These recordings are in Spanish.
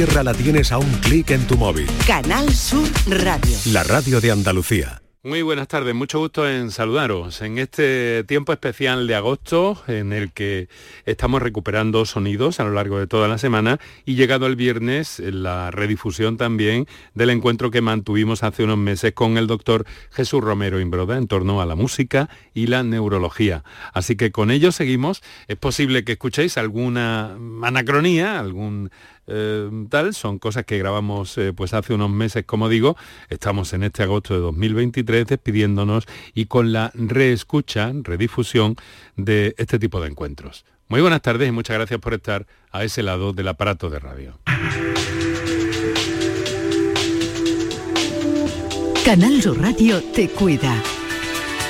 Tierra la tienes a un clic en tu móvil. Canal Sur Radio. La radio de Andalucía. Muy buenas tardes, mucho gusto en saludaros en este tiempo especial de agosto en el que estamos recuperando sonidos a lo largo de toda la semana y llegado el viernes la redifusión también del encuentro que mantuvimos hace unos meses con el doctor Jesús Romero Imbroda en torno a la música y la neurología. Así que con ello seguimos. Es posible que escuchéis alguna anacronía, algún eh, tal, son cosas que grabamos eh, pues hace unos meses, como digo, estamos en este agosto de 2023 despidiéndonos y con la reescucha, redifusión de este tipo de encuentros. Muy buenas tardes y muchas gracias por estar a ese lado del aparato de radio. Canal Sur Radio te cuida.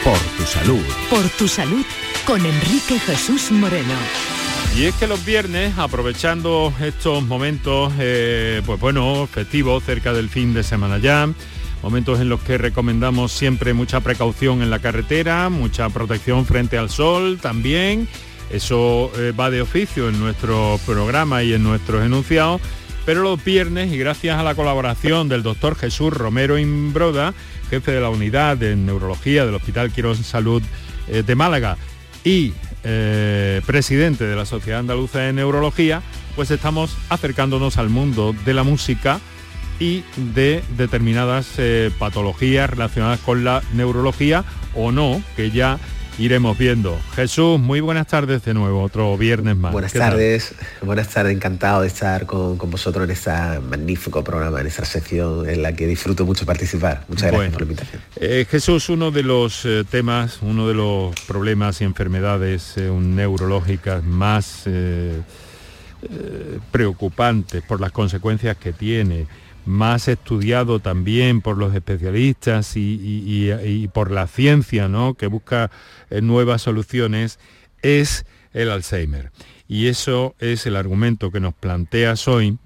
Por tu salud. Por tu salud con Enrique Jesús Moreno. Y es que los viernes, aprovechando estos momentos, eh, pues bueno, festivos, cerca del fin de semana ya, momentos en los que recomendamos siempre mucha precaución en la carretera, mucha protección frente al sol también. Eso eh, va de oficio en nuestro programa y en nuestros enunciados. Pero los viernes, y gracias a la colaboración del doctor Jesús Romero Imbroda, jefe de la unidad de neurología del Hospital Quirón Salud eh, de Málaga, y eh, presidente de la Sociedad Andaluza de Neurología, pues estamos acercándonos al mundo de la música y de determinadas eh, patologías relacionadas con la neurología o no, que ya iremos viendo. Jesús, muy buenas tardes de nuevo, otro viernes más. Buenas tardes, buenas tardes, encantado de estar con, vosotros en este magnífico programa, en esta sección en la que disfruto mucho participar. Muchas gracias por la invitación. Eh, Jesús, uno de los eh, temas, uno de los problemas y enfermedades eh, neurológicas más preocupantes por las consecuencias que tiene, más estudiado también por los especialistas y, por la ciencia, ¿no? que busca eh, nuevas soluciones, es el Alzheimer. Y eso es el argumento que nos planteas hoy.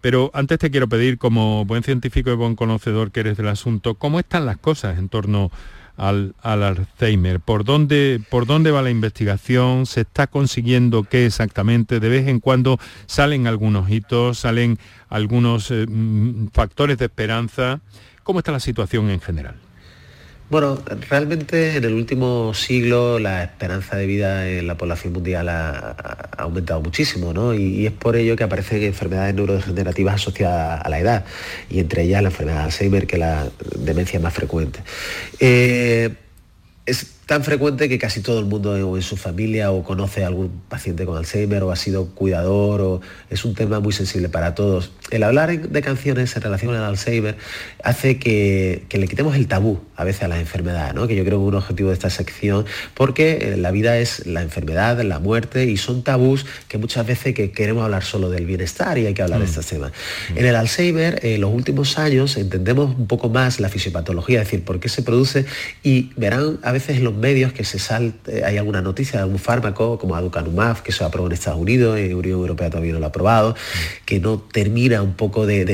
Pero antes te quiero pedir, como buen científico y buen conocedor que eres del asunto, ¿cómo están las cosas en torno al, Alzheimer? ¿Por dónde, ¿Por dónde va la investigación? ¿Se está consiguiendo qué exactamente? De vez en cuando salen algunos hitos, salen algunos eh, mm, factores de esperanza. ¿Cómo está la situación en general? Bueno, realmente en el último siglo la esperanza de vida en la población mundial ha, aumentado muchísimo, ¿no? Y, es por ello que aparecen enfermedades neurodegenerativas asociadas a la edad, y entre ellas la enfermedad de Alzheimer, que es la demencia más frecuente. Eh, tan frecuente que casi todo el mundo en su familia o conoce a algún paciente con Alzheimer o ha sido cuidador o es un tema muy sensible para todos. El hablar de canciones en relación al Alzheimer hace que, le quitemos el tabú a veces a la enfermedad, ¿no? que yo creo que es un objetivo de esta sección, porque eh, la vida es la enfermedad, la muerte y son tabús que muchas veces que queremos hablar solo del bienestar y hay que hablar de mm. estos temas. Mm. En el Alzheimer, en los últimos años entendemos un poco más la fisiopatología, es decir, por qué se produce y verán a veces los medios que se salte, hay alguna noticia de algún fármaco como aducanumab que se aprobó en Estados Unidos, en Unión Europea todavía no lo ha aprobado, que no termina un poco de,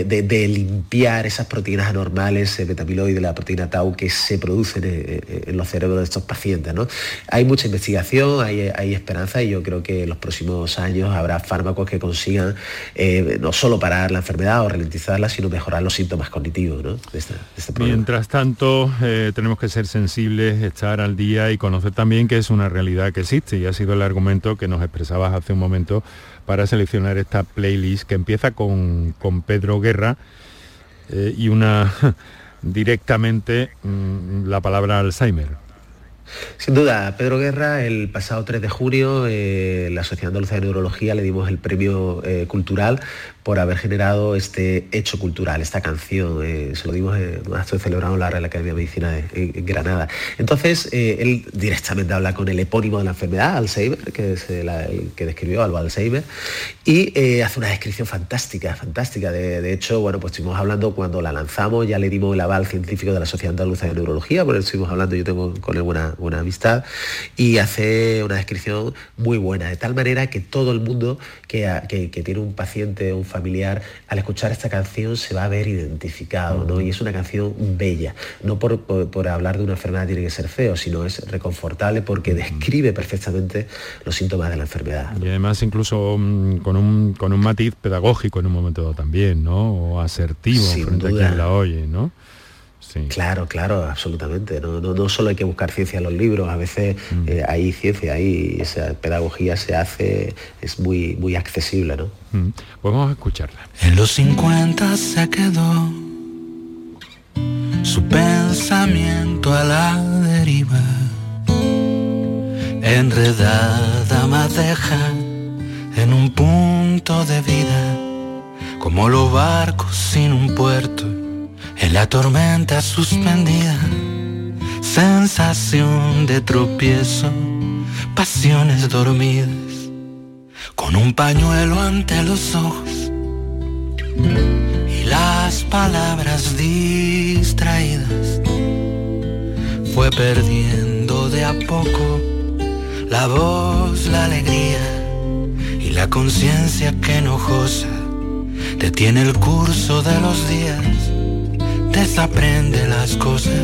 limpiar esas proteínas anormales, el betamiloide, la proteína tau que se producen en, los cerebros de estos pacientes. ¿no? Hay mucha investigación, hay, esperanza y yo creo que en los próximos años habrá fármacos que consigan eh, no solo parar la enfermedad o ralentizarla, sino mejorar los síntomas cognitivos de, este, este Mientras tanto, eh, tenemos que ser sensibles, estar al día y conocer también que es una realidad que existe y ha sido el argumento que nos expresabas hace un momento para seleccionar esta playlist que empieza con, Pedro Guerra eh, y una directamente mm, la palabra Alzheimer. Sin duda, Pedro Guerra, el pasado 3 de junio, eh, la Sociedad Andaluza de Neurología le dimos el premio eh, cultural por haber generado este hecho cultural, esta canción. Eh, se lo dimos en un acto celebrado en la Academia de Medicina de, Granada. Entonces, eh, él directamente habla con el epónimo de la enfermedad, Alzheimer, que es el, que describió Alba Alzheimer, y eh, hace una descripción fantástica, fantástica. De, hecho, bueno, pues estuvimos hablando cuando la lanzamos, ya le dimos el aval científico de la Sociedad Andaluza de Neurología, por eso estuvimos hablando, yo tengo con él buena, buena amistad, y hace una descripción muy buena, de tal manera que todo el mundo que, que, que tiene un paciente, un familiar, familiar, al escuchar esta canción se va a ver identificado, ¿no? Y es una canción bella. No por, hablar de una enfermedad tiene que ser feo, sino es reconfortable porque describe perfectamente los síntomas de la enfermedad. Y además incluso mm, con, un, con un matiz pedagógico en un momento dado también, ¿no? O asertivo frente a quien la oye, ¿no? Claro, claro, absolutamente. No, no, solo hay que buscar ciencia en los libros, a veces mm. eh, hay ciencia, ahí esa pedagogía se hace, es muy, muy accesible, ¿no? Mm. Pues vamos a escucharla. En los 50 se quedó su pensamiento a la deriva, enredada madeja en un punto de vida, como los barcos sin un puerto en la tormenta suspendida, sensación de tropiezo, pasiones dormidas, con un pañuelo ante los ojos y las palabras distraídas, fue perdiendo de a poco la voz, la alegría y la conciencia que enojosa detiene el curso de los días desaprende las cosas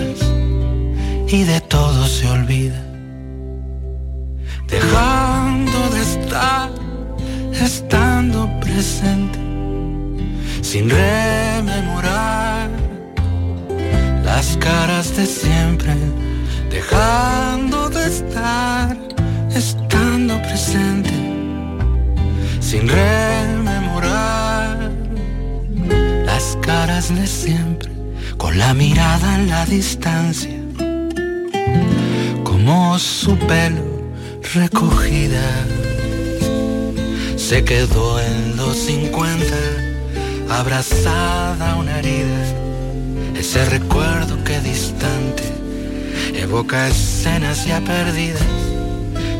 y de todo se olvida. Dejando de estar, estando presente, sin rememorar las caras de siempre. Dejando de estar, estando presente, sin rememorar las caras de siempre con la mirada en la distancia, como su pelo recogida. Se quedó en los 50, abrazada a una herida, ese recuerdo que distante evoca escenas ya perdidas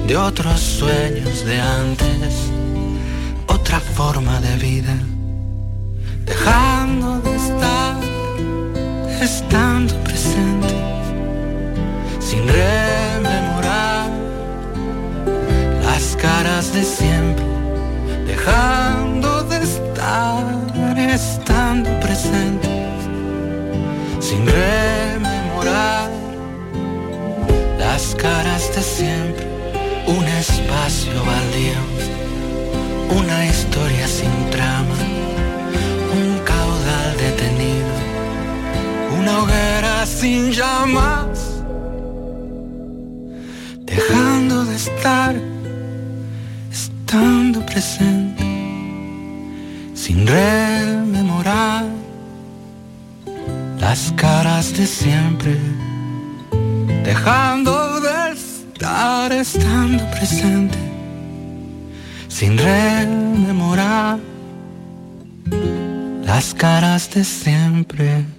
de otros sueños de antes, otra forma de vida, dejando de estar estando presente, sin rememorar las caras de siempre, dejando de estar, estando presente, sin rememorar las caras de siempre, un espacio baldío, una historia sin trama una hoguera sin llamas, dejando de estar, estando presente, sin rememorar las caras de siempre, dejando de estar, estando presente, sin rememorar las caras de siempre.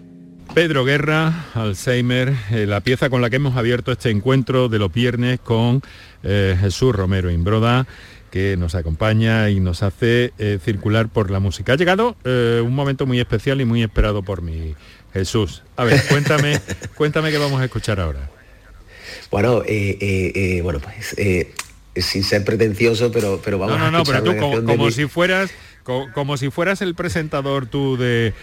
Pedro Guerra, Alzheimer, eh, la pieza con la que hemos abierto este encuentro de los viernes con eh, Jesús Romero Imbroda, que nos acompaña y nos hace eh, circular por la música. Ha llegado un momento muy especial y muy esperado por mí, Jesús. A ver, cuéntame, cuéntame qué vamos a escuchar ahora. Bueno, bueno, pues sin ser pretencioso, pero, pero vamos no, no, a No, pero tú como si fueras como, si fueras el presentador tú de...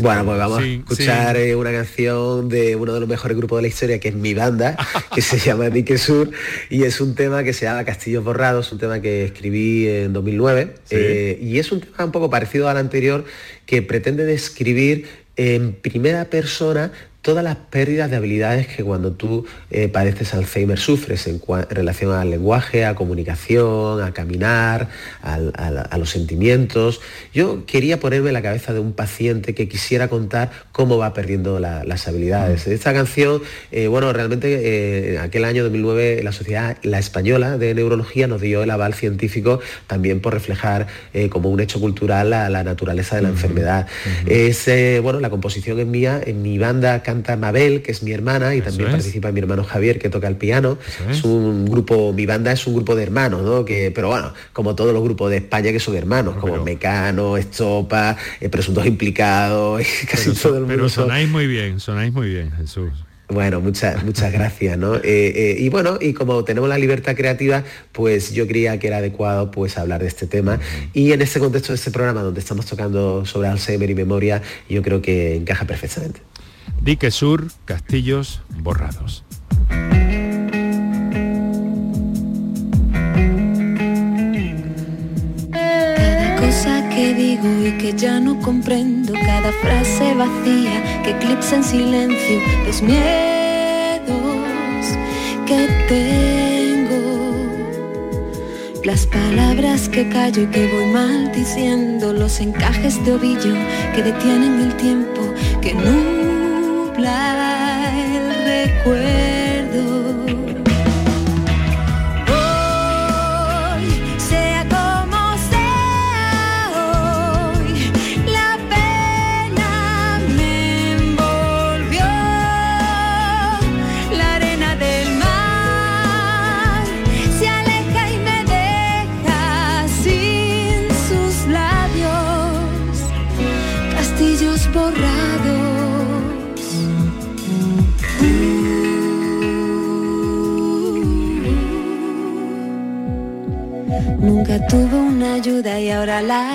bueno, pues vamos a escuchar eh, una canción de uno de los mejores grupos de la historia, que es mi banda, que se llama Dique Sur, y es un tema que se llama Castillos Borrados, un tema que escribí en 2009, eh, y es un tema un poco parecido al anterior, que pretende describir en primera persona todas las pérdidas de habilidades que cuando tú eh, padeces Alzheimer sufres en, relación al lenguaje, a comunicación, a caminar, a, los sentimientos. Yo quería ponerme en la cabeza de un paciente que quisiera contar cómo va perdiendo las habilidades. Mm. Esta canción, eh, bueno, realmente eh, aquel año 2009 la Sociedad La Española de Neurología nos dio el aval científico también por reflejar como un hecho cultural la, naturaleza de la enfermedad. Es, bueno, la composición es mía, en mi banda canta Mabel, que es mi hermana, y también participa mi hermano Javier, que toca el piano. es. un grupo, mi banda es un grupo de hermanos, ¿no? Que, pero bueno, como todos los grupos de España que son hermanos, como Mecano, Estopa, eh, Presuntos Implicados, casi todo el mundo. Pero sonáis muy bien, sonáis muy bien, Jesús. Bueno, muchas, muchas gracias, ¿no? Eh, eh, y bueno, y como tenemos la libertad creativa, pues yo creía que era adecuado pues hablar de este tema. Y en este contexto de este programa donde estamos tocando sobre Alzheimer y memoria, yo creo que encaja perfectamente. Dique Sur, Castillos Borrados. Cada cosa que digo y que ya no comprendo, cada frase vacía que eclipsa en silencio los miedos que tengo. Las palabras que callo y que voy maldiciendo, los encajes de ovillo que detienen el tiempo, que nubla el recuerdo.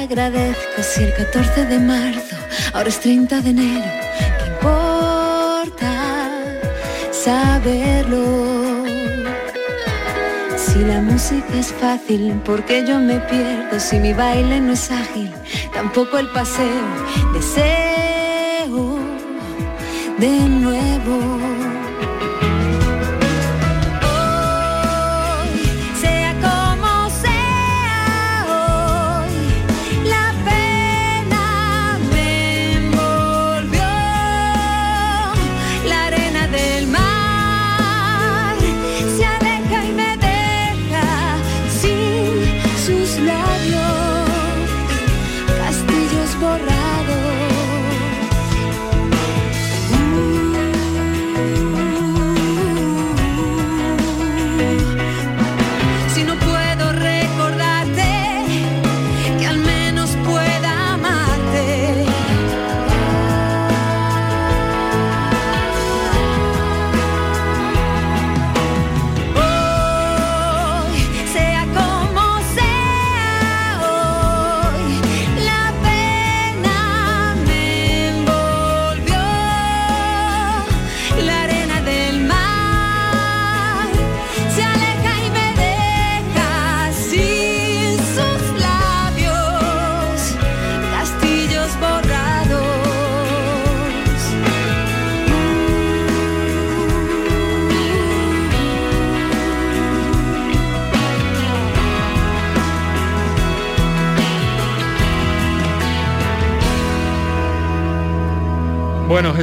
Agradezco. Si el 14 de marzo, ahora es 30 de enero, ¿qué importa saberlo? Si la música es fácil, porque yo me pierdo? Si mi baile no es ágil, tampoco el paseo. Deseo de nuevo.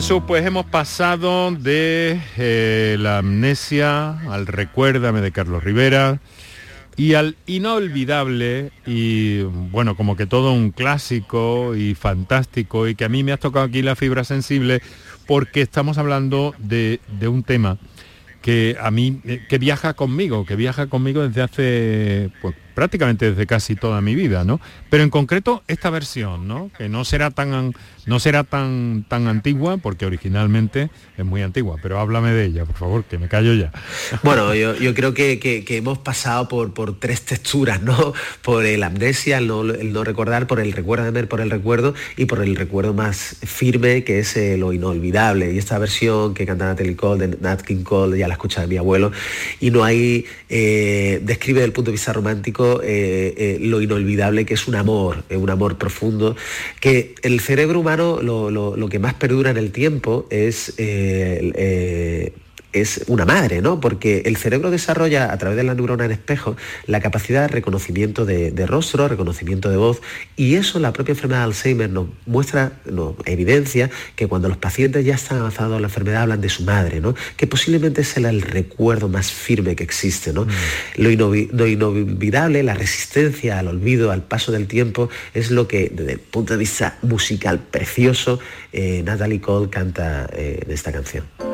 Jesús, pues hemos pasado de eh, la amnesia al recuérdame de Carlos Rivera y al inolvidable y bueno, como que todo un clásico y fantástico y que a mí me has tocado aquí la fibra sensible porque estamos hablando de, de un tema que a mí, eh, que viaja conmigo, que viaja conmigo desde hace, pues prácticamente desde casi toda mi vida, ¿no? Pero en concreto esta versión, ¿no? Que no será tan, no será tan, tan antigua, porque originalmente es muy antigua, pero háblame de ella, por favor, que me callo ya. Bueno, yo, yo creo que, que- hemos pasado por, por tres texturas, ¿no? Por el amnesia, el no, el no recordar, por el recuérdame, por el recuerdo y por el recuerdo más firme, que es eh, lo inolvidable. Y esta versión que canta Natalie Cole, de Nat King Cole, ya la escucha de mi abuelo, y no hay, eh, describe desde el punto de vista romántico eh, eh, lo inolvidable que es un amor, eh, un amor profundo, que el cerebro humano lo, lo- lo que más perdura en el tiempo es... es una madre, ¿no? Porque el cerebro desarrolla a través de la neurona en espejo la capacidad de reconocimiento de, de rostro, reconocimiento de voz, y eso la propia enfermedad de Alzheimer nos muestra, nos evidencia que cuando los pacientes ya están avanzados en la enfermedad hablan de su madre, ¿no? Que posiblemente es el, el recuerdo más firme que existe, ¿no? Lo, inovi- lo inolvidable, la resistencia al olvido, al paso del tiempo, es lo que desde el punto de vista musical precioso, eh, Natalie Cole canta eh, en esta canción.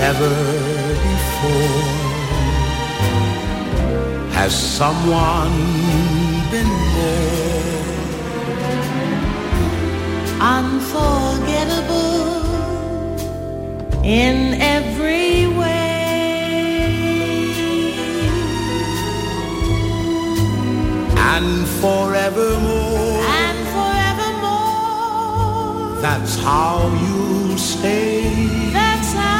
Never before has someone been more unforgettable in every way. and forevermore. And forevermore, That's how you'll stay. that's how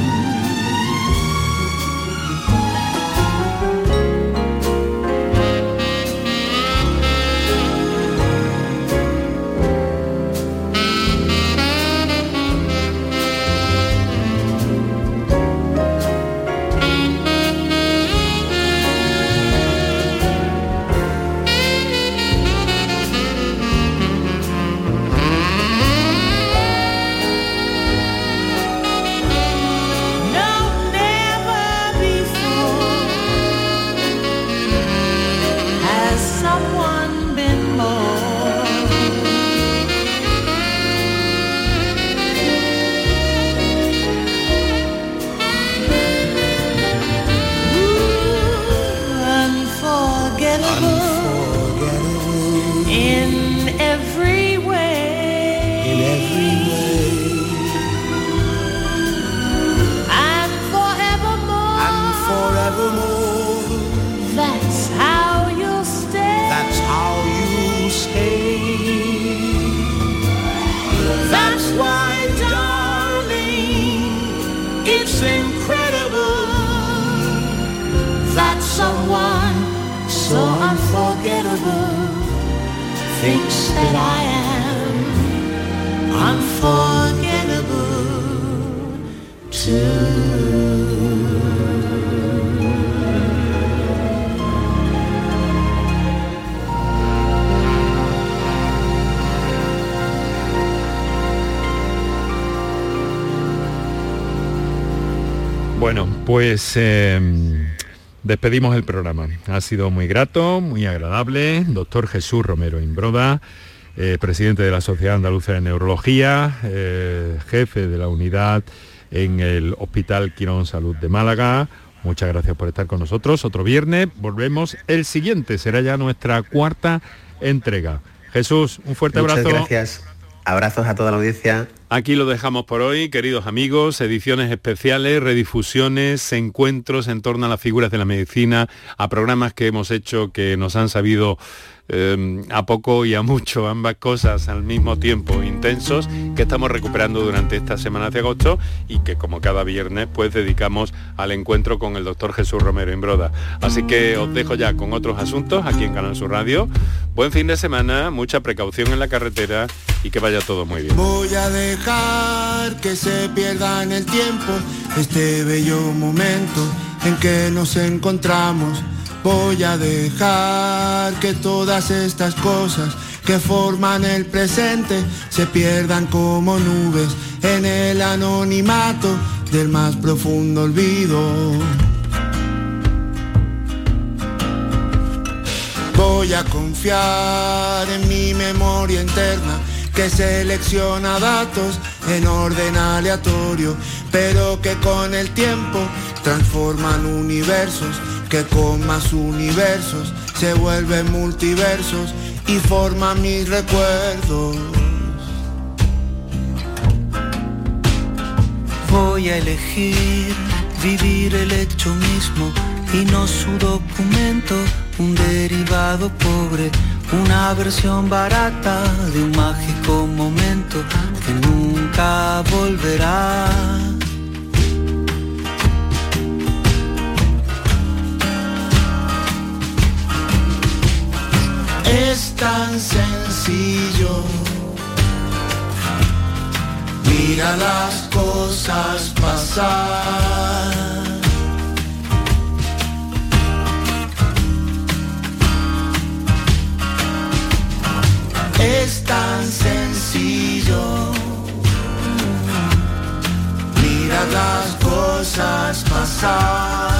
So unforgettable thinks that I am unforgettable too. Bueno, pues eh, despedimos el programa. Ha sido muy grato, muy agradable. Doctor Jesús Romero Imbroda, eh, presidente de la Sociedad Andaluza de Neurología, eh, jefe de la unidad en el Hospital Quirón Salud de Málaga. Muchas gracias por estar con nosotros. Otro viernes volvemos. El siguiente será ya nuestra cuarta entrega. Jesús, un fuerte Muchas abrazo. gracias. Abrazos a toda la audiencia. Aquí lo dejamos por hoy, queridos amigos, ediciones especiales, redifusiones, encuentros en torno a las figuras de la medicina, a programas que hemos hecho que nos han sabido eh, a poco y a mucho, ambas cosas al mismo tiempo, intensos, que estamos recuperando durante estas semanas de agosto y que como cada viernes pues dedicamos al encuentro con el doctor Jesús Romero Imbroda. Así que os dejo ya con otros asuntos aquí en Canal Sur Radio. Buen fin de semana, mucha precaución en la carretera y que vaya todo muy bien. Voy a dejar que se pierda en el tiempo este bello momento en que nos encontramos. Voy a dejar que todas estas cosas que forman el presente se pierdan como nubes en el anonimato del más profundo olvido. Voy a confiar en mi memoria interna que selecciona datos en orden aleatorio, pero que con el tiempo transforman universos, que con más universos se vuelven multiversos y forman mis recuerdos. Voy a elegir vivir el hecho mismo y no su documento, un derivado pobre una versión barata de un mágico momento que nunca volverá. Es tan sencillo. Mira las cosas pasar. Es tan sencillo. Mira las cosas pasar.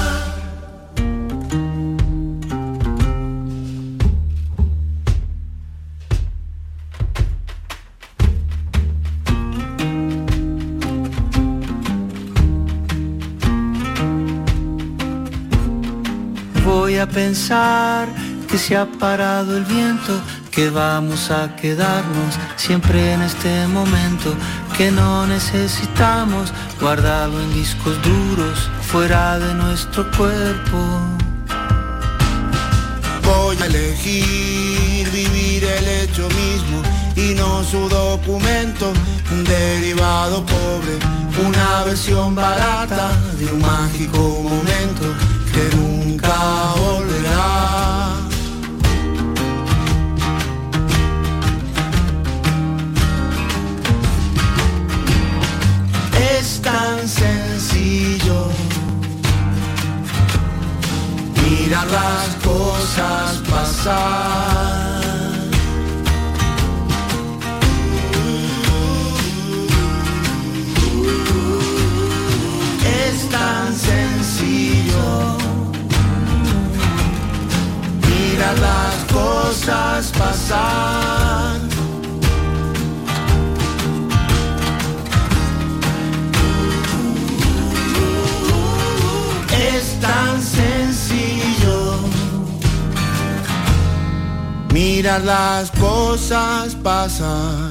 Pensar que se ha parado el viento, que vamos a quedarnos siempre en este momento, que no necesitamos guardarlo en discos duros fuera de nuestro cuerpo. Voy a elegir vivir el hecho mismo y no su documento, un derivado pobre, una versión barata de un mágico momento que nunca volverá. Es tan sencillo mirar las cosas pasar. Es tan sencillo mirar las cosas pasar. Es tan sencillo mirar las cosas pasar.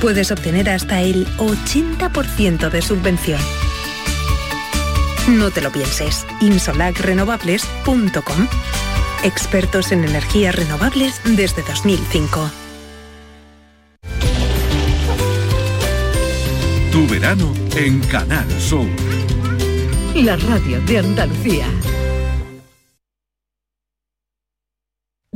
Puedes obtener hasta el 80% de subvención. No te lo pienses. insolacrenovables.com. Expertos en energías renovables desde 2005. Tu verano en Canal Sur. La radio de Andalucía.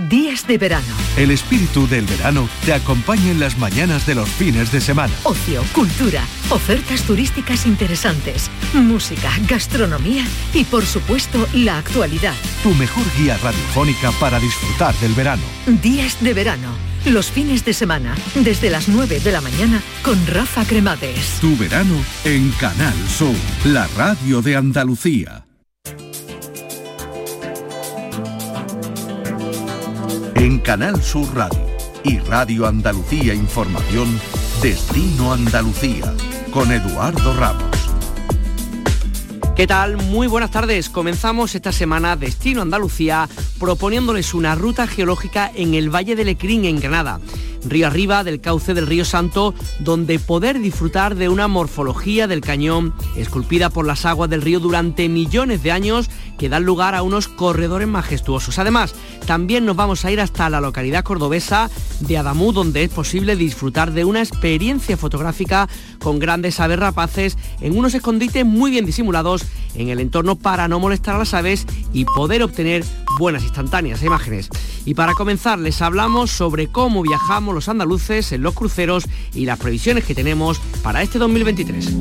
Días de verano. El espíritu del verano te acompaña en las mañanas de los fines de semana. Ocio, cultura, ofertas turísticas interesantes, música, gastronomía y por supuesto la actualidad. Tu mejor guía radiofónica para disfrutar del verano. Días de verano. Los fines de semana, desde las 9 de la mañana, con Rafa Cremades. Tu verano en Canal Sur, la radio de Andalucía. En Canal Sur Radio y Radio Andalucía Información, Destino Andalucía, con Eduardo Ramos. ¿Qué tal? Muy buenas tardes. Comenzamos esta semana Destino Andalucía proponiéndoles una ruta geológica en el Valle de Lecrín, en Granada río arriba del cauce del río Santo, donde poder disfrutar de una morfología del cañón esculpida por las aguas del río durante millones de años que dan lugar a unos corredores majestuosos. Además, también nos vamos a ir hasta la localidad cordobesa de Adamú, donde es posible disfrutar de una experiencia fotográfica con grandes aves rapaces en unos escondites muy bien disimulados en el entorno para no molestar a las aves y poder obtener buenas instantáneas imágenes. Y para comenzar les hablamos sobre cómo viajamos los andaluces en los cruceros y las previsiones que tenemos para este 2023.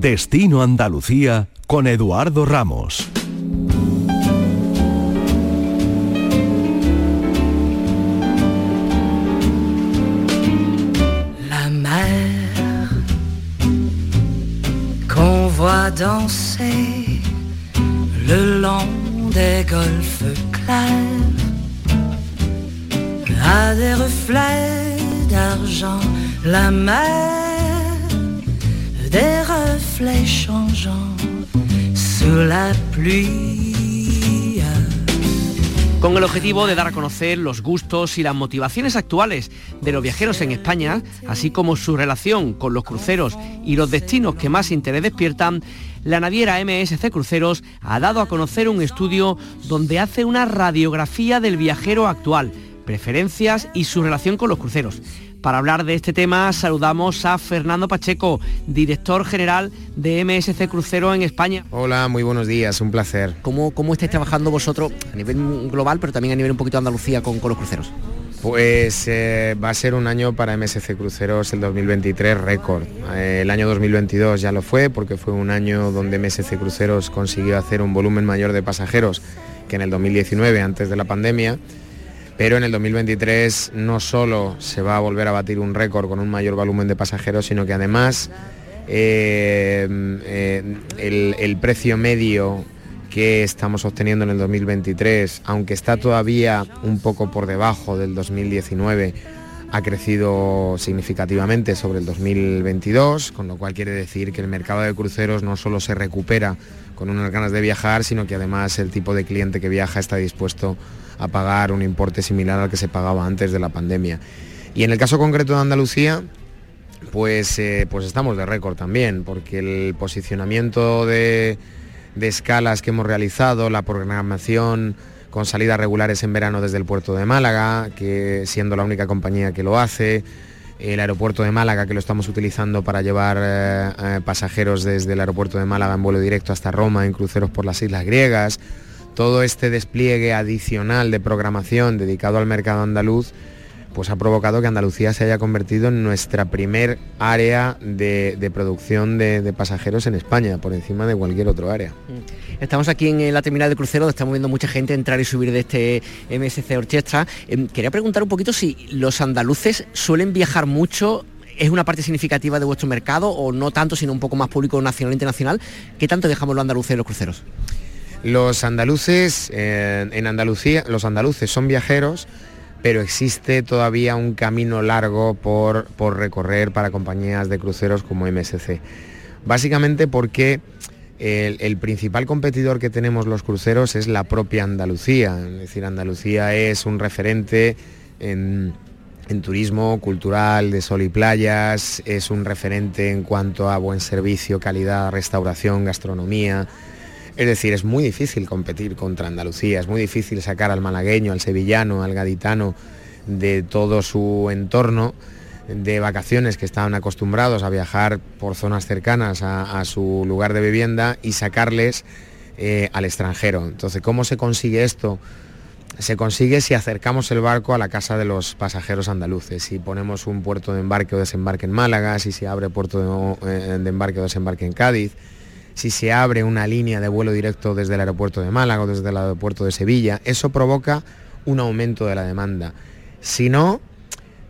Destino Andalucía con Eduardo Ramos. Danser le long des golfes clairs à des reflets d'argent, la mer, des reflets changeants sous la pluie. Con el objetivo de dar a conocer los gustos y las motivaciones actuales de los viajeros en España, así como su relación con los cruceros y los destinos que más interés despiertan, la naviera MSC Cruceros ha dado a conocer un estudio donde hace una radiografía del viajero actual, preferencias y su relación con los cruceros. Para hablar de este tema saludamos a Fernando Pacheco, director general de MSC Crucero en España. Hola, muy buenos días, un placer. ¿Cómo, cómo estáis trabajando vosotros a nivel global, pero también a nivel un poquito de Andalucía con, los cruceros? Pues eh, va a ser un año para MSC Cruceros el 2023 récord. Eh, el año 2022 ya lo fue porque fue un año donde MSC Cruceros consiguió hacer un volumen mayor de pasajeros que en el 2019 antes de la pandemia pero en el 2023 no solo se va a volver a batir un récord con un mayor volumen de pasajeros, sino que además eh, eh, el, precio medio que estamos obteniendo en el 2023, aunque está todavía un poco por debajo del 2019, ha crecido significativamente sobre el 2022, con lo cual quiere decir que el mercado de cruceros no solo se recupera con unas ganas de viajar, sino que además el tipo de cliente que viaja está dispuesto pagar un importe similar al que se pagaba antes de la pandemia. Y en el caso concreto de Andalucía, pues, eh, pues estamos de récord también, porque el posicionamiento de, de escalas que hemos realizado, la programación con salidas regulares en verano desde el puerto de Málaga, que siendo la única compañía que lo hace, el aeropuerto de Málaga que lo estamos utilizando para llevar eh, eh, pasajeros desde el aeropuerto de Málaga en vuelo directo hasta Roma en cruceros por las islas griegas, todo este despliegue adicional de programación dedicado al mercado andaluz, pues ha provocado que Andalucía se haya convertido en nuestra primer área de, producción de, pasajeros en España, por encima de cualquier otro área. Mm. Estamos aquí en la terminal de crucero, donde estamos viendo mucha gente entrar y subir de este MSC Orchestra. Em, quería preguntar un poquito si los andaluces suelen viajar mucho ¿Es una parte significativa de vuestro mercado o no tanto, sino un poco más público nacional e internacional? ¿Qué tanto dejamos los andaluces en los cruceros? Los andaluces, eh, en Andalucía, los andaluces son viajeros, pero existe todavía un camino largo por, recorrer para compañías de cruceros como MSC. Básicamente porque el, principal competidor que tenemos los cruceros es la propia Andalucía. Es decir, Andalucía es un referente en, en, turismo cultural de sol y playas, es un referente en cuanto a buen servicio, calidad, restauración, gastronomía, es decir, es muy difícil competir contra Andalucía, es muy difícil sacar al malagueño, al sevillano, al gaditano de todo su entorno de vacaciones que estaban acostumbrados a viajar por zonas cercanas a, su lugar de vivienda y sacarles eh, al extranjero. Entonces, ¿cómo se consigue esto? Se consigue si acercamos el barco a la casa de los pasajeros andaluces, si ponemos un puerto de embarque o desembarque en Málaga, si se abre puerto de, eh, de embarque o desembarque en Cádiz, si se abre una línea de vuelo directo desde el aeropuerto de Málaga o desde el aeropuerto de Sevilla, eso provoca un aumento de la demanda. Si no,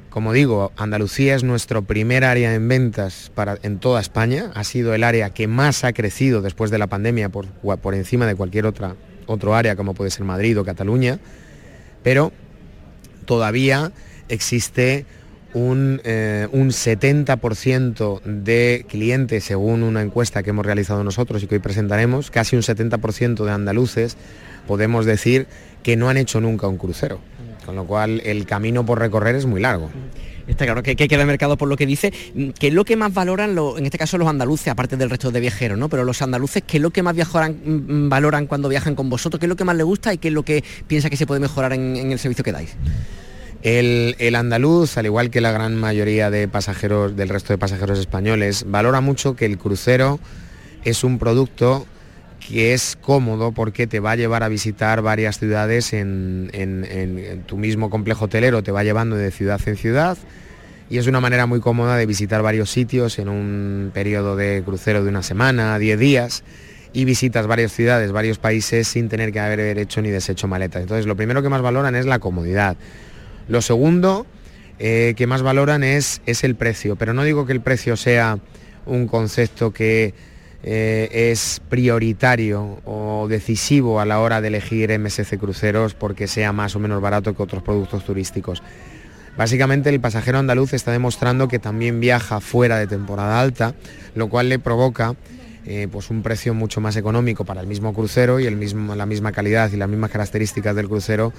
como digo, Andalucía es nuestro primer área en ventas para, en toda España, ha sido el área que más ha crecido después de la pandemia por, por encima de cualquier otra, otro área como puede ser Madrid o Cataluña, pero todavía existe un, eh, un 70% de clientes, según una encuesta que hemos realizado nosotros y que hoy presentaremos, casi un 70% de andaluces podemos decir que no han hecho nunca un crucero. Con lo cual el camino por recorrer es muy largo. Está claro que, que queda mercado por lo que dice. ¿Qué es lo que más valoran, lo- en este caso los andaluces, aparte del resto de viajeros, ¿no? Pero los andaluces, ¿qué es lo que más viajoran- mm, valoran cuando viajan con vosotros? ¿Qué es lo que más les gusta y qué es lo que piensa que se puede mejorar en el servicio que dais? El, andaluz, al igual que la gran mayoría de pasajeros del resto de pasajeros españoles, valora mucho que el crucero es un producto que es cómodo porque te va a llevar a visitar varias ciudades en- en tu mismo complejo hotelero, te va llevando de ciudad en ciudad y es una manera muy cómoda de visitar varios sitios en un periodo de crucero de una semana, 10 días y visitas varias ciudades, varios países sin tener que haber hecho ni deshecho maletas. Entonces lo primero que más valoran es la comodidad. Lo segundo eh, que más valoran es, es el precio, pero no digo que el precio sea un concepto que eh, es prioritario o decisivo a la hora de elegir MSC Cruceros porque sea más o menos barato que otros productos turísticos. Básicamente el pasajero andaluz está demostrando que también viaja fuera de temporada alta, lo cual le provoca eh, pues un precio mucho más económico para el mismo crucero y el mismo, la misma calidad y las mismas características del crucero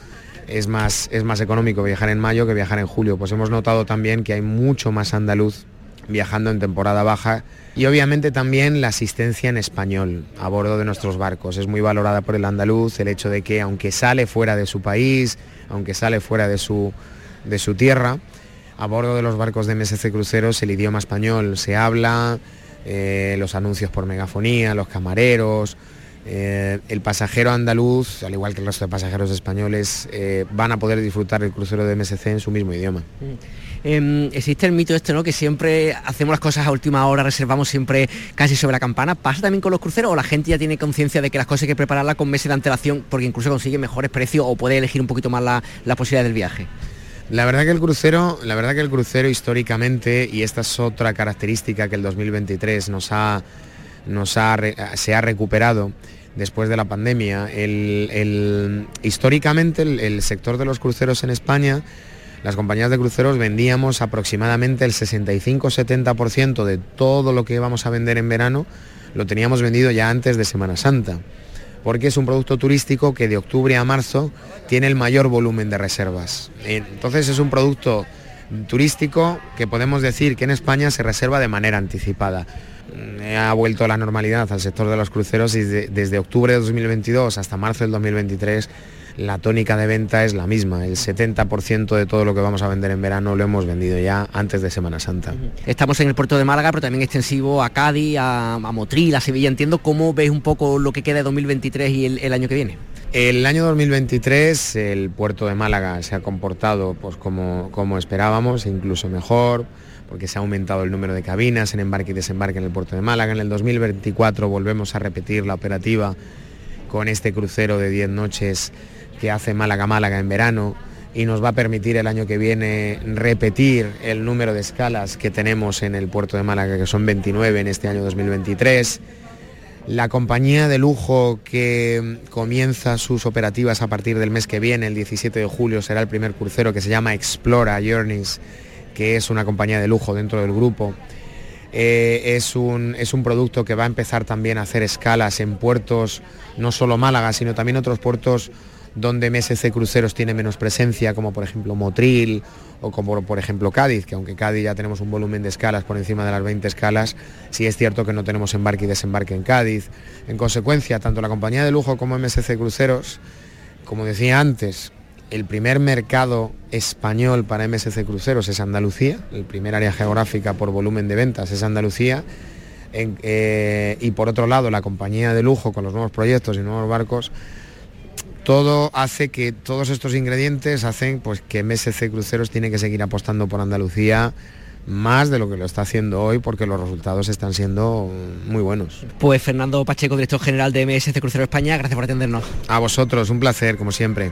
es más, es más económico viajar en mayo que viajar en julio. Pues hemos notado también que hay mucho más andaluz viajando en temporada baja y obviamente también la asistencia en español a bordo de nuestros barcos. Es muy valorada por el andaluz el hecho de que aunque sale fuera de su país, aunque sale fuera de su, de su tierra, a bordo de los barcos de MSC Cruceros el idioma español se habla, eh, los anuncios por megafonía, los camareros, eh, el pasajero andaluz, al igual que el resto de pasajeros españoles, eh, van a poder disfrutar el crucero de MSC en su mismo idioma. Eh, existe el mito este, ¿no? Que siempre hacemos las cosas a última hora, reservamos siempre casi sobre la campana. ¿Pasa también con los cruceros o la gente ya tiene conciencia de que las cosas hay que prepararlas con meses de antelación porque incluso consigue mejores precios o puede elegir un poquito más la, la posibilidad del viaje? La verdad que el crucero, la verdad que el crucero históricamente, y esta es otra característica que el 2023 nos ha, nos ha se ha recuperado después de la pandemia, históricamente el, el sector de los cruceros en España, las compañías de cruceros vendíamos aproximadamente el 65-70% de todo lo que íbamos a vender en verano, lo teníamos vendido ya antes de Semana Santa porque es un producto turístico que de octubre a marzo tiene el mayor volumen de reservas. Entonces es un producto turístico que podemos decir que en España se reserva de manera anticipada. Mm, Ha vuelto la normalidad al sector de los cruceros y de- desde octubre de 2022 hasta marzo del 2023 la tónica de venta es la misma. El 70% de todo lo que vamos a vender en verano lo hemos vendido ya antes de Semana Santa. Estamos en el puerto de Málaga, pero también extensivo a Cádiz, a, a Motril, a Sevilla. Entiendo cómo veis un poco lo que queda de 2023 y el año que viene. El año 2023 el puerto de Málaga se ha comportado pues, como, como esperábamos, incluso mejor, porque se ha aumentado el número de cabinas en embarque y desembarque en el puerto de Málaga. En el 2024 volvemos a repetir la operativa con este crucero de 10 noches que hace Málaga-Málaga en verano y nos va a permitir el año que viene repetir el número de escalas que tenemos en el puerto de Málaga, que son 29 en este año 2023. La compañía de lujo que comienza sus operativas a partir del mes que viene, el 17 de julio, será el primer crucero que se llama Explora Journeys, que es una compañía de lujo dentro del grupo. Eh, es, un, es un producto que va a empezar también a hacer escalas en puertos, no solo Málaga, sino también otros puertos donde MSC Cruceros tiene menos presencia, como por ejemplo Motril o como por ejemplo Cádiz, que aunque Cádiz ya tenemos un volumen de escalas por encima de las 20 escalas, sí es cierto que no tenemos embarque y desembarque en Cádiz. En consecuencia, tanto la compañía de lujo como MSC Cruceros, como decía antes, el primer mercado español para MSC Cruceros es Andalucía, el primer área geográfica por volumen de ventas es Andalucía, eh, y por otro lado la compañía de lujo con los nuevos proyectos y nuevos barcos, todo hace que todos estos ingredientes hacen pues que MSC Cruceros tiene que seguir apostando por Andalucía más de lo que lo está haciendo hoy porque los resultados están siendo muy buenos. Pues Fernando Pacheco, director general de MSC Crucero España, gracias por atendernos. A vosotros, un placer como siempre.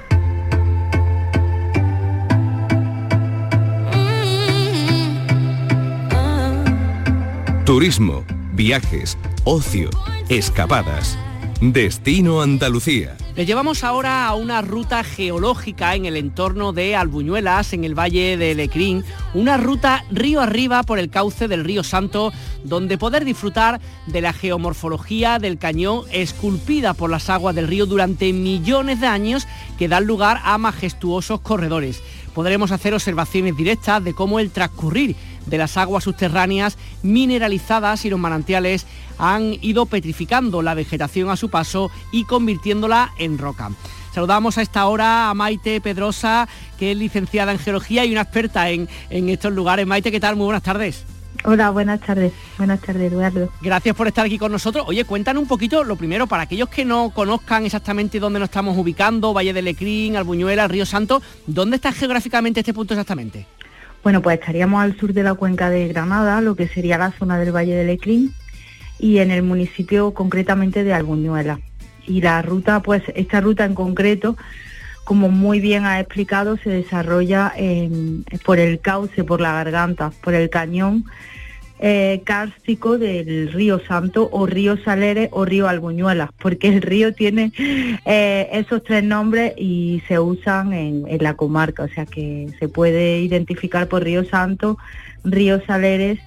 Turismo, viajes, ocio, escapadas. Destino Andalucía. Le llevamos ahora a una ruta geológica en el entorno de Albuñuelas, en el valle de Lecrín, una ruta río arriba por el cauce del río Santo, donde poder disfrutar de la geomorfología del cañón esculpida por las aguas del río durante millones de años que dan lugar a majestuosos corredores. Podremos hacer observaciones directas de cómo el transcurrir de las aguas subterráneas mineralizadas y los manantiales han ido petrificando la vegetación a su paso y convirtiéndola en roca. Saludamos a esta hora a Maite Pedrosa, que es licenciada en geología y una experta en, en estos lugares. Maite, ¿qué tal? Muy buenas tardes. Hola, buenas tardes. Buenas tardes, Eduardo. Gracias por estar aquí con nosotros. Oye, cuéntanos un poquito, lo primero, para aquellos que no conozcan exactamente dónde nos estamos ubicando, Valle de Lecrín, Albuñuela, Río Santo, ¿dónde está geográficamente este punto exactamente? Bueno, pues estaríamos al sur de la cuenca de Granada, lo que sería la zona del Valle de Lecrín, y en el municipio concretamente de Albuñuela. Y la ruta, pues esta ruta en concreto, como muy bien ha explicado, se desarrolla por el cauce, por la garganta, por el cañón eh, cárstico del río Santo o río Saleres o río Albuñuelas, porque el río tiene eh, esos tres nombres y se usan en, la comarca, o sea que se puede identificar por río Santo, río Saleres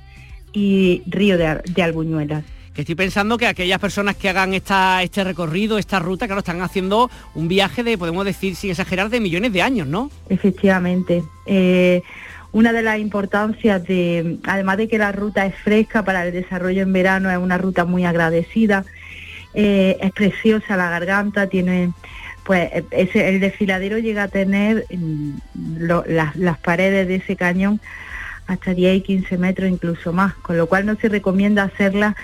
y río de, de Albuñuelas que estoy pensando que aquellas personas que hagan esta, este recorrido, esta ruta, claro, están haciendo un viaje de, podemos decir, sin exagerar, de millones de años, ¿no? Efectivamente. Eh, una de las importancias de, además de que la ruta es fresca para el desarrollo en verano, es una ruta muy agradecida, eh, es preciosa la garganta, tiene pues el desfiladero llega a tener mm, las, paredes de ese cañón hasta 10 y 15 metros, incluso más, con lo cual no se recomienda hacerla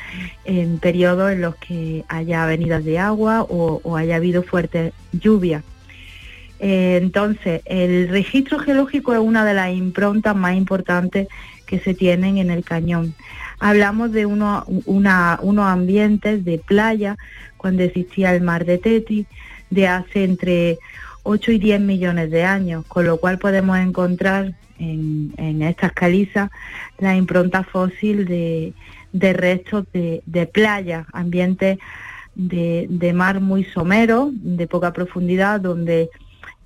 en periodos en los que haya avenidas de agua o, o haya habido fuerte lluvia. Eh, entonces, el registro geológico es una de las improntas más importantes que se tienen en el cañón. Hablamos de uno, unos ambientes de playa cuando existía el mar de Teti, de hace entre 8 y 10 millones de años, con lo cual podemos encontrar en, estas calizas la impronta fósil de, restos de, de playa, ambientes de, de mar muy somero, de poca profundidad, donde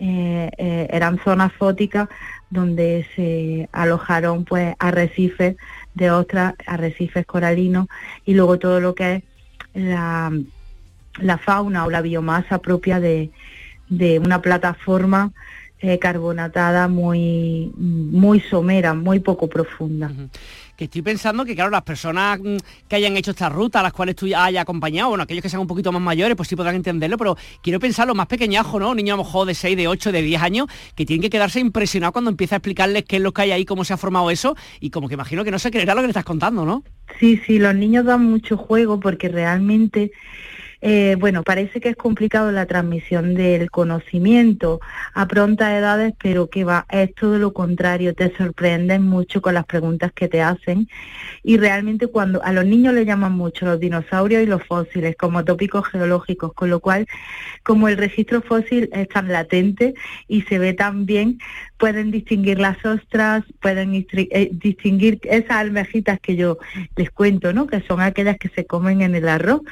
eh, eh, eran zonas fóticas donde se alojaron pues arrecifes de otras, arrecifes coralinos y luego todo lo que es la, la fauna o la biomasa propia de, de una plataforma eh, carbonatada muy, muy somera, muy poco profunda que estoy pensando que, claro, las personas mm, que hayan hecho esta ruta, a las cuales tú hayas acompañado, bueno, aquellos que sean un poquito más mayores, pues sí podrán entenderlo, pero quiero pensar los más pequeñajos, ¿no? Niños a lo mejor de 6, de 8, de 10 años, que tienen que quedarse impresionados cuando empieza a explicarles qué es lo que hay ahí, cómo se ha formado eso, y como que imagino que no se creerá lo que le estás contando, ¿no? Sí, sí, los niños dan mucho juego porque realmente eh, bueno, parece que es complicado la transmisión del conocimiento a prontas edades, pero que va, es todo lo contrario, te sorprenden mucho con las preguntas que te hacen y realmente cuando a los niños le llaman mucho los dinosaurios y los fósiles como tópicos geológicos, con lo cual como el registro fósil es tan latente y se ve tan bien, pueden distinguir las ostras, pueden eh, distinguir esas almejitas que yo les cuento, ¿no? Que son aquellas que se comen en el arroz,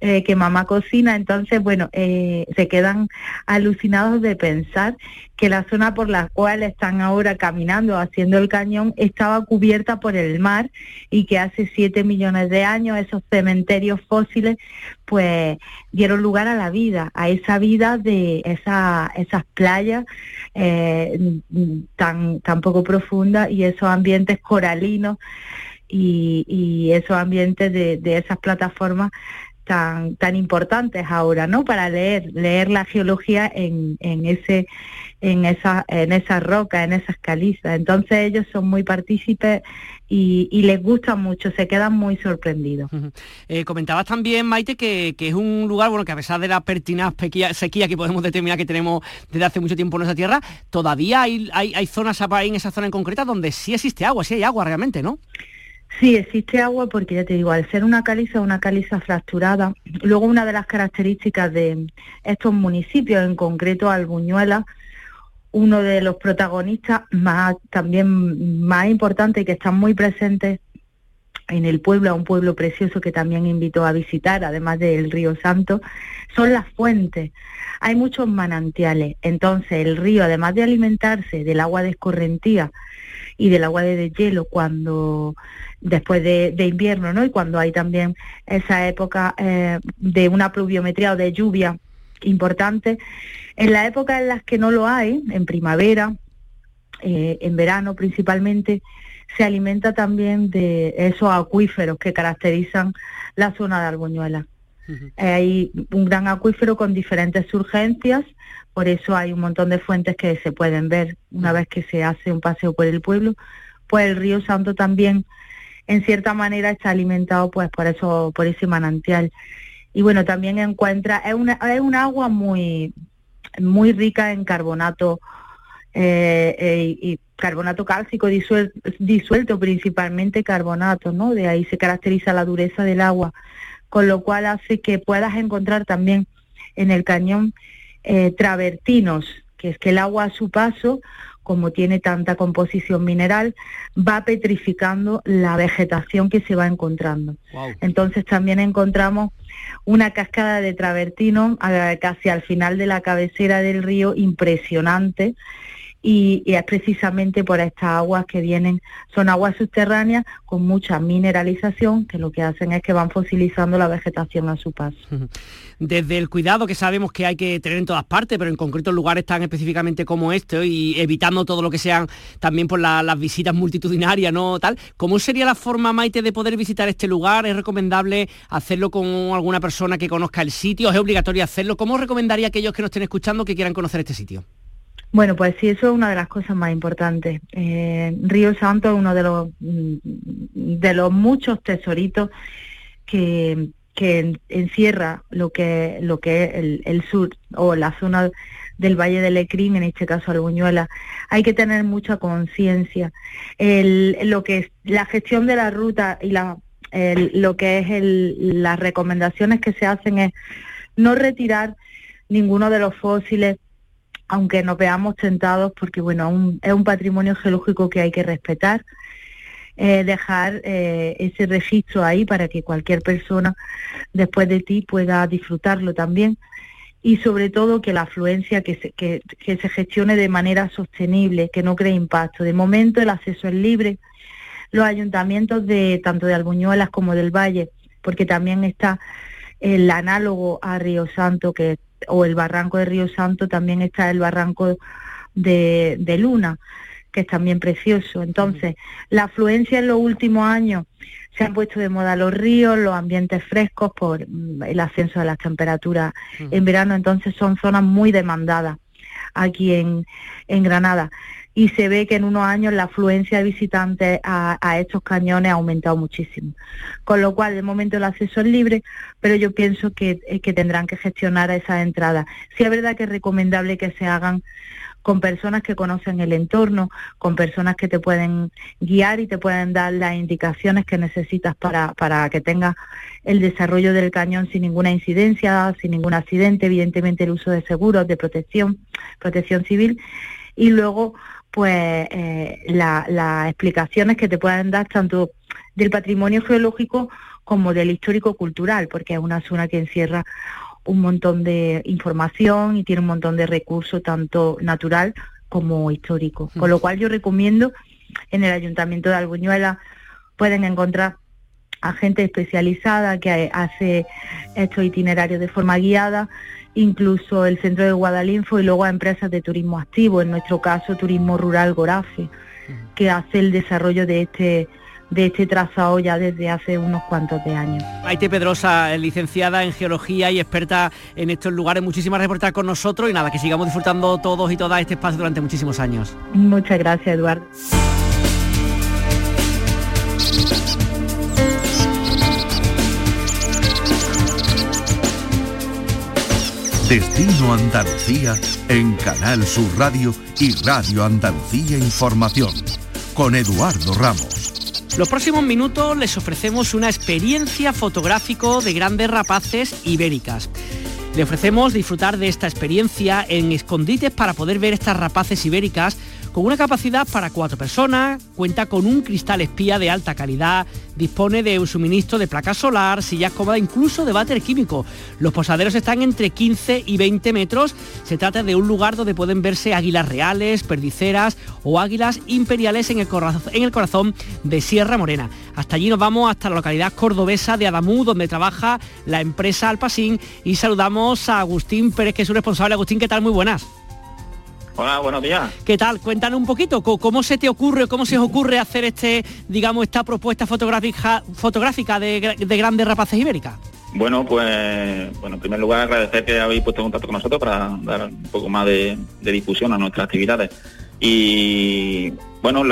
eh, que mamá cocina. Entonces, bueno, eh, se quedan alucinados de pensar que la zona por la cual están ahora caminando, haciendo el cañón, estaba cubierta por el mar y que hace siete millones de años esos cementerios fósiles pues dieron lugar a la vida, a esa vida de esa, esas playas eh, tan, tan poco profundas y esos ambientes coralinos y, esos ambientes de esas plataformas tan, tan importantes ahora, ¿no? Para leer, leer la geología en, en ese en esa, en esas rocas, en esas calizas. Entonces ellos son muy partícipes y, les gusta mucho, se quedan muy sorprendidos. Eh, comentabas también, Maite, que, es un lugar, bueno, que a pesar de la pertinaz sequía que podemos determinar que tenemos desde hace mucho tiempo en nuestra tierra, todavía hay, hay, hay zonas ahí en esa zona en concreta donde sí existe agua, sí hay agua realmente, ¿no? Sí, existe agua porque ya te digo, al ser una caliza, una caliza fracturada, luego una de las características de estos municipios, en concreto Albuñuela, uno de los protagonistas más también más importantes y que están muy presentes en el pueblo, a un pueblo precioso que también invitó a visitar, además del río Santo, son las fuentes. Hay muchos manantiales, entonces el río, además de alimentarse del agua de escorrentía y del agua de deshielo cuando después de, invierno, ¿no? Y cuando hay también esa época eh, de una pluviometría o de lluvia importante, en la época en las que no lo hay, en primavera, eh, en verano principalmente, se alimenta también de esos acuíferos que caracterizan la zona de Albuñuela. Hay un gran acuífero con diferentes surgencias, por eso hay un montón de fuentes que se pueden ver una vez que se hace un paseo por el pueblo. Pues el río Santo también, en cierta manera, está alimentado pues por eso, por ese manantial. Y bueno, también encuentra, es una, es un agua muy, muy rica en carbonato eh, eh, y carbonato cálcico disuelto, principalmente carbonato, ¿no? De ahí se caracteriza la dureza del agua, con lo cual hace que puedas encontrar también en el cañón eh, travertinos, que es que el agua a su paso, como tiene tanta composición mineral, va petrificando la vegetación que se va encontrando. Entonces también encontramos una cascada de travertinos casi al final de la cabecera del río impresionante y, es precisamente por estas aguas que vienen, son aguas subterráneas con mucha mineralización que lo que hacen es que van fosilizando la vegetación a su paso. Desde el cuidado que sabemos que hay que tener en todas partes, pero en concreto en lugares tan específicamente como este y evitando todo lo que sean también por las visitas multitudinarias, ¿no? Tal, ¿cómo sería la forma, Maite, de poder visitar este lugar? ¿Es recomendable hacerlo con alguna persona que conozca el sitio? ¿Es obligatorio hacerlo? ¿Cómo recomendaría a aquellos que nos estén escuchando que quieran conocer este sitio? Bueno, pues sí, eso es una de las cosas más importantes. Eh, Río Santo es uno de los, mm, de los muchos tesoritos que, que encierra lo que, lo que es el, sur o la zona del Valle del Ecrín, en este caso Albuñuela. Hay que tener mucha conciencia. Lo que es la gestión de la ruta y la, lo que es las recomendaciones que se hacen es no retirar ninguno de los fósiles aunque nos veamos tentados, porque bueno, es un patrimonio geológico que hay que respetar, eh, dejar eh, ese registro ahí para que cualquier persona después de ti pueda disfrutarlo también y sobre todo que la afluencia que se, que, se gestione de manera sostenible, que no cree impacto. De momento el acceso es libre. Los ayuntamientos de tanto de Albuñuelas como del Valle, porque también está el análogo a Río Santo, que o el barranco de Río Santo, también está el barranco de, Luna, que es también precioso. Entonces, la afluencia en los últimos años se han puesto de moda los ríos, los ambientes frescos por mm, el ascenso de las temperaturas en verano, entonces son zonas muy demandadas aquí en, en Granada y se ve que en unos años la afluencia de visitantes a, estos cañones ha aumentado muchísimo. Con lo cual, de momento el acceso es libre, pero yo pienso que, eh, que tendrán que gestionar esas entradas. Sí es verdad que es recomendable que se hagan con personas que conocen el entorno, con personas que te pueden guiar y te pueden dar las indicaciones que necesitas para, para que tengas el desarrollo del cañón sin ninguna incidencia, sin ningún accidente, evidentemente el uso de seguros, de protección, protección civil, y luego pues eh, las explicaciones que te pueden dar tanto del patrimonio geológico como del histórico cultural, porque es una zona que encierra un montón de información y tiene un montón de recursos, tanto natural como histórico. Con lo cual yo recomiendo en el Ayuntamiento de Albuñuela pueden encontrar a gente especializada que hace estos itinerarios de forma guiada incluso el centro de Guadalinfo y luego a empresas de turismo activo, en nuestro caso Turismo Rural Gorafe, que hace el desarrollo de este de este trazado ya desde hace unos cuantos de años. Maite Pedrosa, licenciada en geología y experta en estos lugares, muchísimas gracias por estar con nosotros y nada, que sigamos disfrutando todos y todas este espacio durante muchísimos años. Muchas gracias, Eduardo. Destino Andalucía en Canal Sur Radio y Radio Andalucía Información con Eduardo Ramos. Los próximos minutos les ofrecemos una experiencia fotográfico de grandes rapaces ibéricas. Le ofrecemos disfrutar de esta experiencia en escondites para poder ver estas rapaces ibéricas con una capacidad para cuatro personas, cuenta con un cristal espía de alta calidad, dispone de un suministro de placa solar, sillas cómodas, incluso de váter químico. Los posaderos están entre 15 y 20 metros. Se trata de un lugar donde pueden verse águilas reales, perdiceras o águilas imperiales en el, corazón, en el corazón de Sierra Morena. Hasta allí nos vamos hasta la localidad cordobesa de Adamú, donde trabaja la empresa Alpasín y saludamos a Agustín Pérez, que es su responsable. Agustín, ¿qué tal? Muy buenas. Hola, buenos días. ¿Qué tal? Cuéntanos un poquito, ¿cómo se te ocurre, cómo se os ocurre hacer este, digamos, esta propuesta fotográfica, fotográfica de, grandes rapaces ibéricas? Bueno, pues, bueno, en primer lugar agradecer que habéis puesto en contacto con nosotros para dar un poco más de, difusión a nuestras actividades. Y bueno,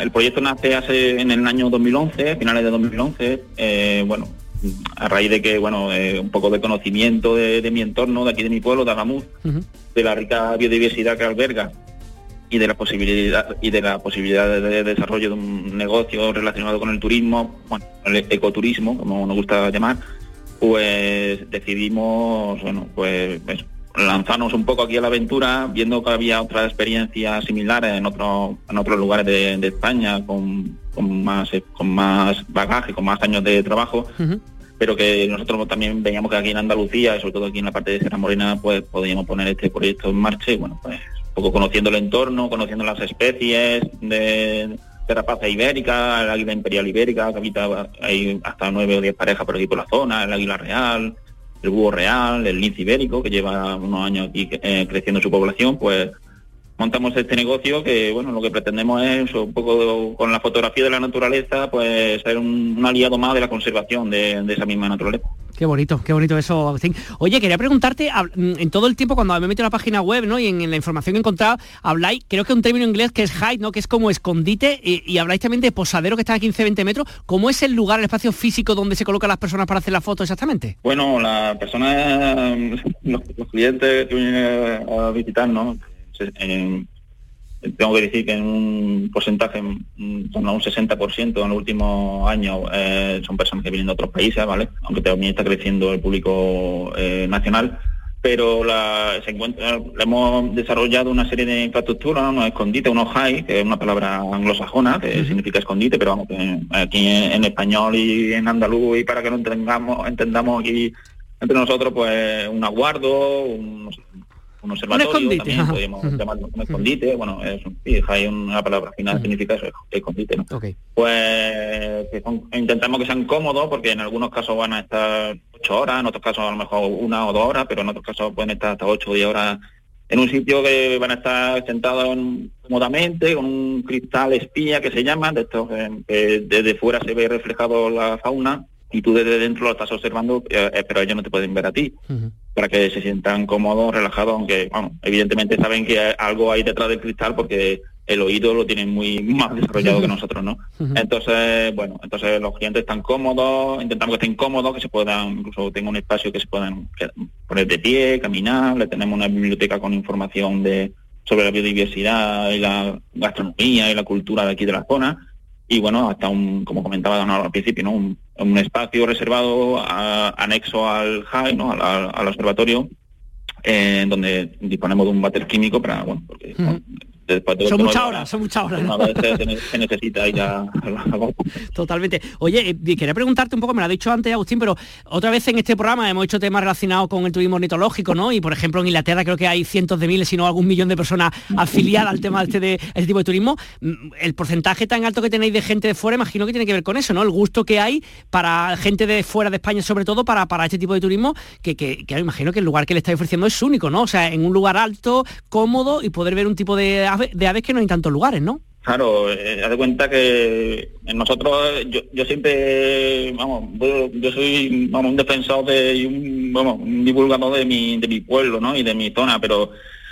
el proyecto nace hace en el año 2011, finales de 2011. Eh, bueno, a raíz de que, bueno, eh, un poco de conocimiento de, mi entorno, de aquí de mi pueblo, de Agamuz, de la rica biodiversidad que alberga y de la posibilidad y de la posibilidad de, desarrollo de un negocio relacionado con el turismo, bueno, el ecoturismo, como nos gusta llamar, pues decidimos, bueno, pues lanzarnos un poco aquí a la aventura, viendo que había otras experiencias similares en otros en otros lugares de, España con, más con más bagaje, con más años de trabajo pero que nosotros también veíamos que aquí en Andalucía, sobre todo aquí en la parte de Sierra Morena, pues podíamos poner este proyecto en marcha y bueno, pues un poco conociendo el entorno, conociendo las especies de, de rapaza ibérica, el águila imperial ibérica, que habita hay hasta nueve o diez parejas por aquí por la zona, el águila real, el búho real, el lince ibérico, que lleva unos años aquí eh, creciendo su población, pues montamos este negocio que, bueno, lo que pretendemos es un poco con la fotografía de la naturaleza, pues ser un, aliado más de la conservación de, esa misma naturaleza. Qué bonito, qué bonito eso. Oye, quería preguntarte, mm, en todo el tiempo cuando me meto en la página web, ¿no? Y en, la información que he encontrado, habláis, creo que un término inglés que es hide, ¿no? Que es como escondite, y, habláis también de posadero que está a 15-20 metros. ¿Cómo es el lugar, el espacio físico donde se colocan las personas para hacer la foto exactamente? Bueno, las personas, los, clientes que vienen a visitar, ¿no? Tengo que decir que en un porcentaje, en torno a un 60% en los últimos años eh, son personas que vienen de otros países, ¿vale? Aunque también está creciendo el público eh, nacional, pero la, se encuentra, hemos desarrollado una serie de infraestructuras, unos escondites, unos high, que es una palabra anglosajona, que significa escondite, pero vamos, que aquí en, español y en andaluz, y para que lo entendamos, entendamos aquí entre nosotros, pues un aguardo, un, un observatorio, también podemos llamarlo un escondite, bueno, es, hay una palabra final significa eso, escondite, ¿no? Pues intentamos que sean cómodos porque en algunos casos van a estar ocho horas, en otros casos a lo mejor una o dos horas, pero en otros casos pueden estar hasta ocho o diez horas en un sitio que van a estar sentados cómodamente, con un cristal espía que se llama, de estos que desde fuera se ve reflejado la fauna y tú desde dentro lo estás observando, eh, eh, pero ellos no te pueden ver a ti, para que se sientan cómodos, relajados, aunque, bueno, evidentemente saben que algo hay detrás del cristal porque el oído lo tienen muy más desarrollado que nosotros, ¿no? Entonces, bueno, entonces los clientes están cómodos, intentamos que estén cómodos, que se puedan, incluso tengan un espacio que se puedan poner de pie, caminar, le tenemos una biblioteca con información de sobre la biodiversidad y la gastronomía y la cultura de aquí de la zona y bueno, hasta un, como comentaba al principio, ¿no? un, espacio reservado anexo al HAI, ¿no? al, observatorio, en donde disponemos de un váter químico para, bueno, porque son muchas horas, son muchas horas. Se, necesita. Totalmente. Oye, eh, quería preguntarte un poco, me lo ha dicho antes Agustín, pero otra vez en este programa hemos hecho temas relacionados con el turismo ornitológico, ¿no? Y por ejemplo en Inglaterra creo que hay cientos de miles, si no algún millón de personas afiliadas al tema de este, de este tipo de turismo. Mm, el porcentaje tan alto que tenéis de gente de fuera, imagino que tiene que ver con eso, ¿no? El gusto que hay para gente de fuera de España, sobre todo para, para este tipo de turismo, que, que, que imagino que el lugar que le estáis ofreciendo es único, ¿no? O sea, en un lugar alto, cómodo y poder ver un tipo de de aves que no hay tantos lugares, ¿no? Claro, eh, haz de cuenta que nosotros, yo, siempre, vamos, yo soy un defensor de, un, vamos, un divulgador de mi, de mi pueblo, ¿no? Y de mi zona, pero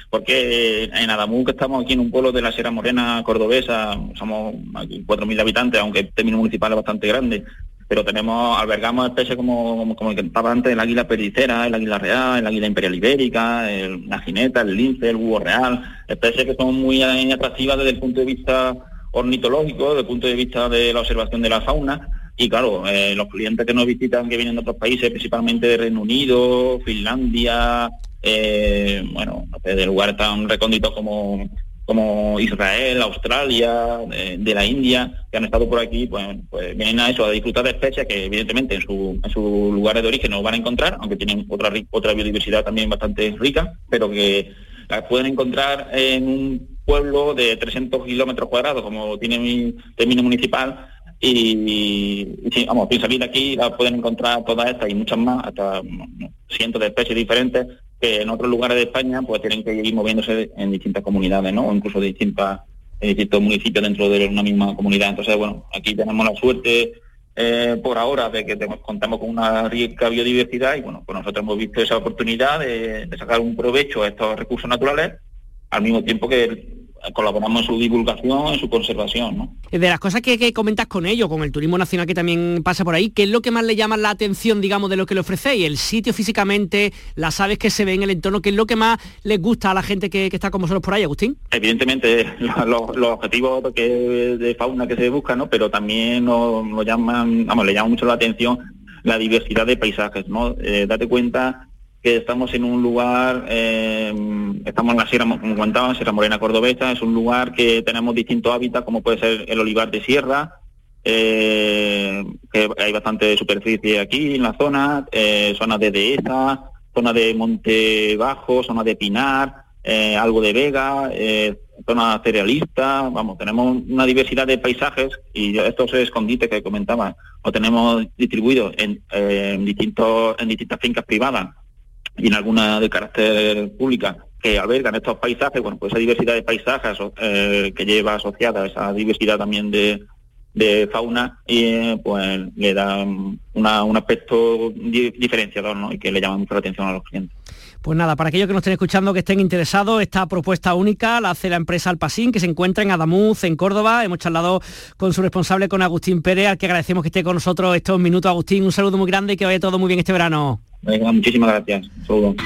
porque en Adamú, que estamos aquí en un pueblo de la Sierra Morena cordobesa, somos aquí 4.000 habitantes, aunque el término municipal es bastante grande, pero tenemos, albergamos especies como, como, que estaba antes, el águila pericera, el águila real, el águila imperial ibérica, el, la jineta, el lince, el búho real, especies que son muy atractivas desde el punto de vista ornitológico, desde el punto de vista de la observación de la fauna, y claro, eh, los clientes que nos visitan, que vienen de otros países, principalmente de Reino Unido, Finlandia, eh, bueno, de lugares tan recónditos como como Israel, Australia, de, la India, que han estado por aquí, pues, pues, vienen a eso, a disfrutar de especies que evidentemente en, su, en sus lugares de origen no van a encontrar, aunque tienen otra, otra biodiversidad también bastante rica, pero que las pueden encontrar en un pueblo de 300 kilómetros cuadrados, como tiene mi término municipal, y, vamos, piensa bien aquí, la pueden encontrar todas estas y muchas más, hasta cientos de especies diferentes, que en otros lugares de España pues tienen que ir moviéndose en distintas comunidades, ¿no? O incluso de distintas, distintos municipios dentro de una misma comunidad. Entonces, bueno, aquí tenemos la suerte eh, por ahora de que contamos con una rica biodiversidad y bueno, pues nosotros hemos visto esa oportunidad de sacar un provecho a estos recursos naturales al mismo tiempo que colaboramos en su divulgación, en su conservación. ¿no? De las cosas que, comentas con ellos, con el turismo nacional que también pasa por ahí, ¿qué es lo que más le llama la atención, digamos, de lo que le ofrecéis? El sitio físicamente, las aves que se ven en el entorno, ¿qué es lo que más les gusta a la gente que, está con vosotros por ahí, Agustín? Evidentemente, los, objetivos de fauna que se buscan, ¿no? Pero también nos, llaman, vamos, le llama mucho la atención la diversidad de paisajes, ¿no? Eh, date cuenta que estamos en un lugar, eh, estamos en la Sierra, como comentaba, Sierra Morena Cordobesa, es un lugar que tenemos distintos hábitats, como puede ser el olivar de sierra, eh, que hay bastante superficie aquí en la zona, eh, zonas de dehesa, zona de monte bajo, zona de pinar, algo de vega, zona cerealista, vamos, tenemos una diversidad de paisajes y estos escondites que comentaba, lo tenemos distribuidos en, distintos, en distintas fincas privadas y en alguna de carácter pública que albergan estos paisajes, bueno, pues esa diversidad de paisajes eh, que lleva asociada esa diversidad también de, fauna y pues le da una, un aspecto diferenciador ¿no? y que le llama mucho la atención a los clientes. Pues nada, para aquellos que nos estén escuchando, que estén interesados, esta propuesta única la hace la empresa Alpasín, que se encuentra en Adamuz, en Córdoba. Hemos charlado con su responsable, con Agustín Pérez, al que agradecemos que esté con nosotros estos minutos. Agustín, un saludo muy grande y que vaya todo muy bien este verano. Venga, muchísimas gracias. Un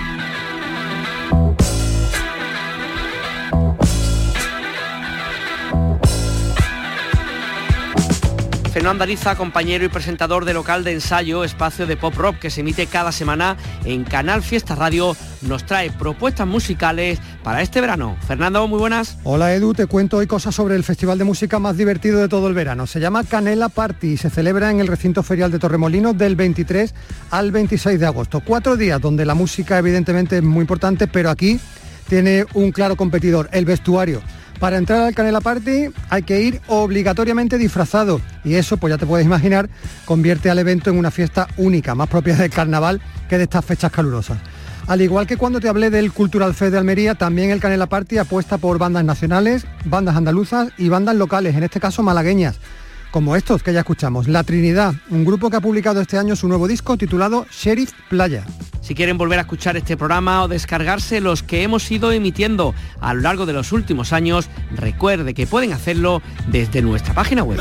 Fernando Ariza, compañero y presentador de local de ensayo Espacio de Pop Rock, que se emite cada semana en Canal Fiesta Radio, nos trae propuestas musicales para este verano. Fernando, muy buenas. Hola Edu, te cuento hoy cosas sobre el festival de música más divertido de todo el verano. Se llama Canela Party y se celebra en el recinto ferial de Torremolinos del 23 al 26 de agosto. Cuatro días donde la música evidentemente es muy importante, pero aquí tiene un claro competidor, el vestuario. Para entrar al Canela Party hay que ir obligatoriamente disfrazado y eso, pues ya te puedes imaginar, convierte al evento en una fiesta única, más propia del carnaval que de estas fechas calurosas. Al igual que cuando te hablé del Cultural Fest de Almería, también el Canela Party apuesta por bandas nacionales, bandas andaluzas y bandas locales, en este caso malagueñas como estos que ya escuchamos. La Trinidad, un grupo que ha publicado este año su nuevo disco titulado Sheriff Playa. Si quieren volver a escuchar este programa o descargarse los que hemos ido emitiendo a lo largo de los últimos años, recuerde que pueden hacerlo desde nuestra página web.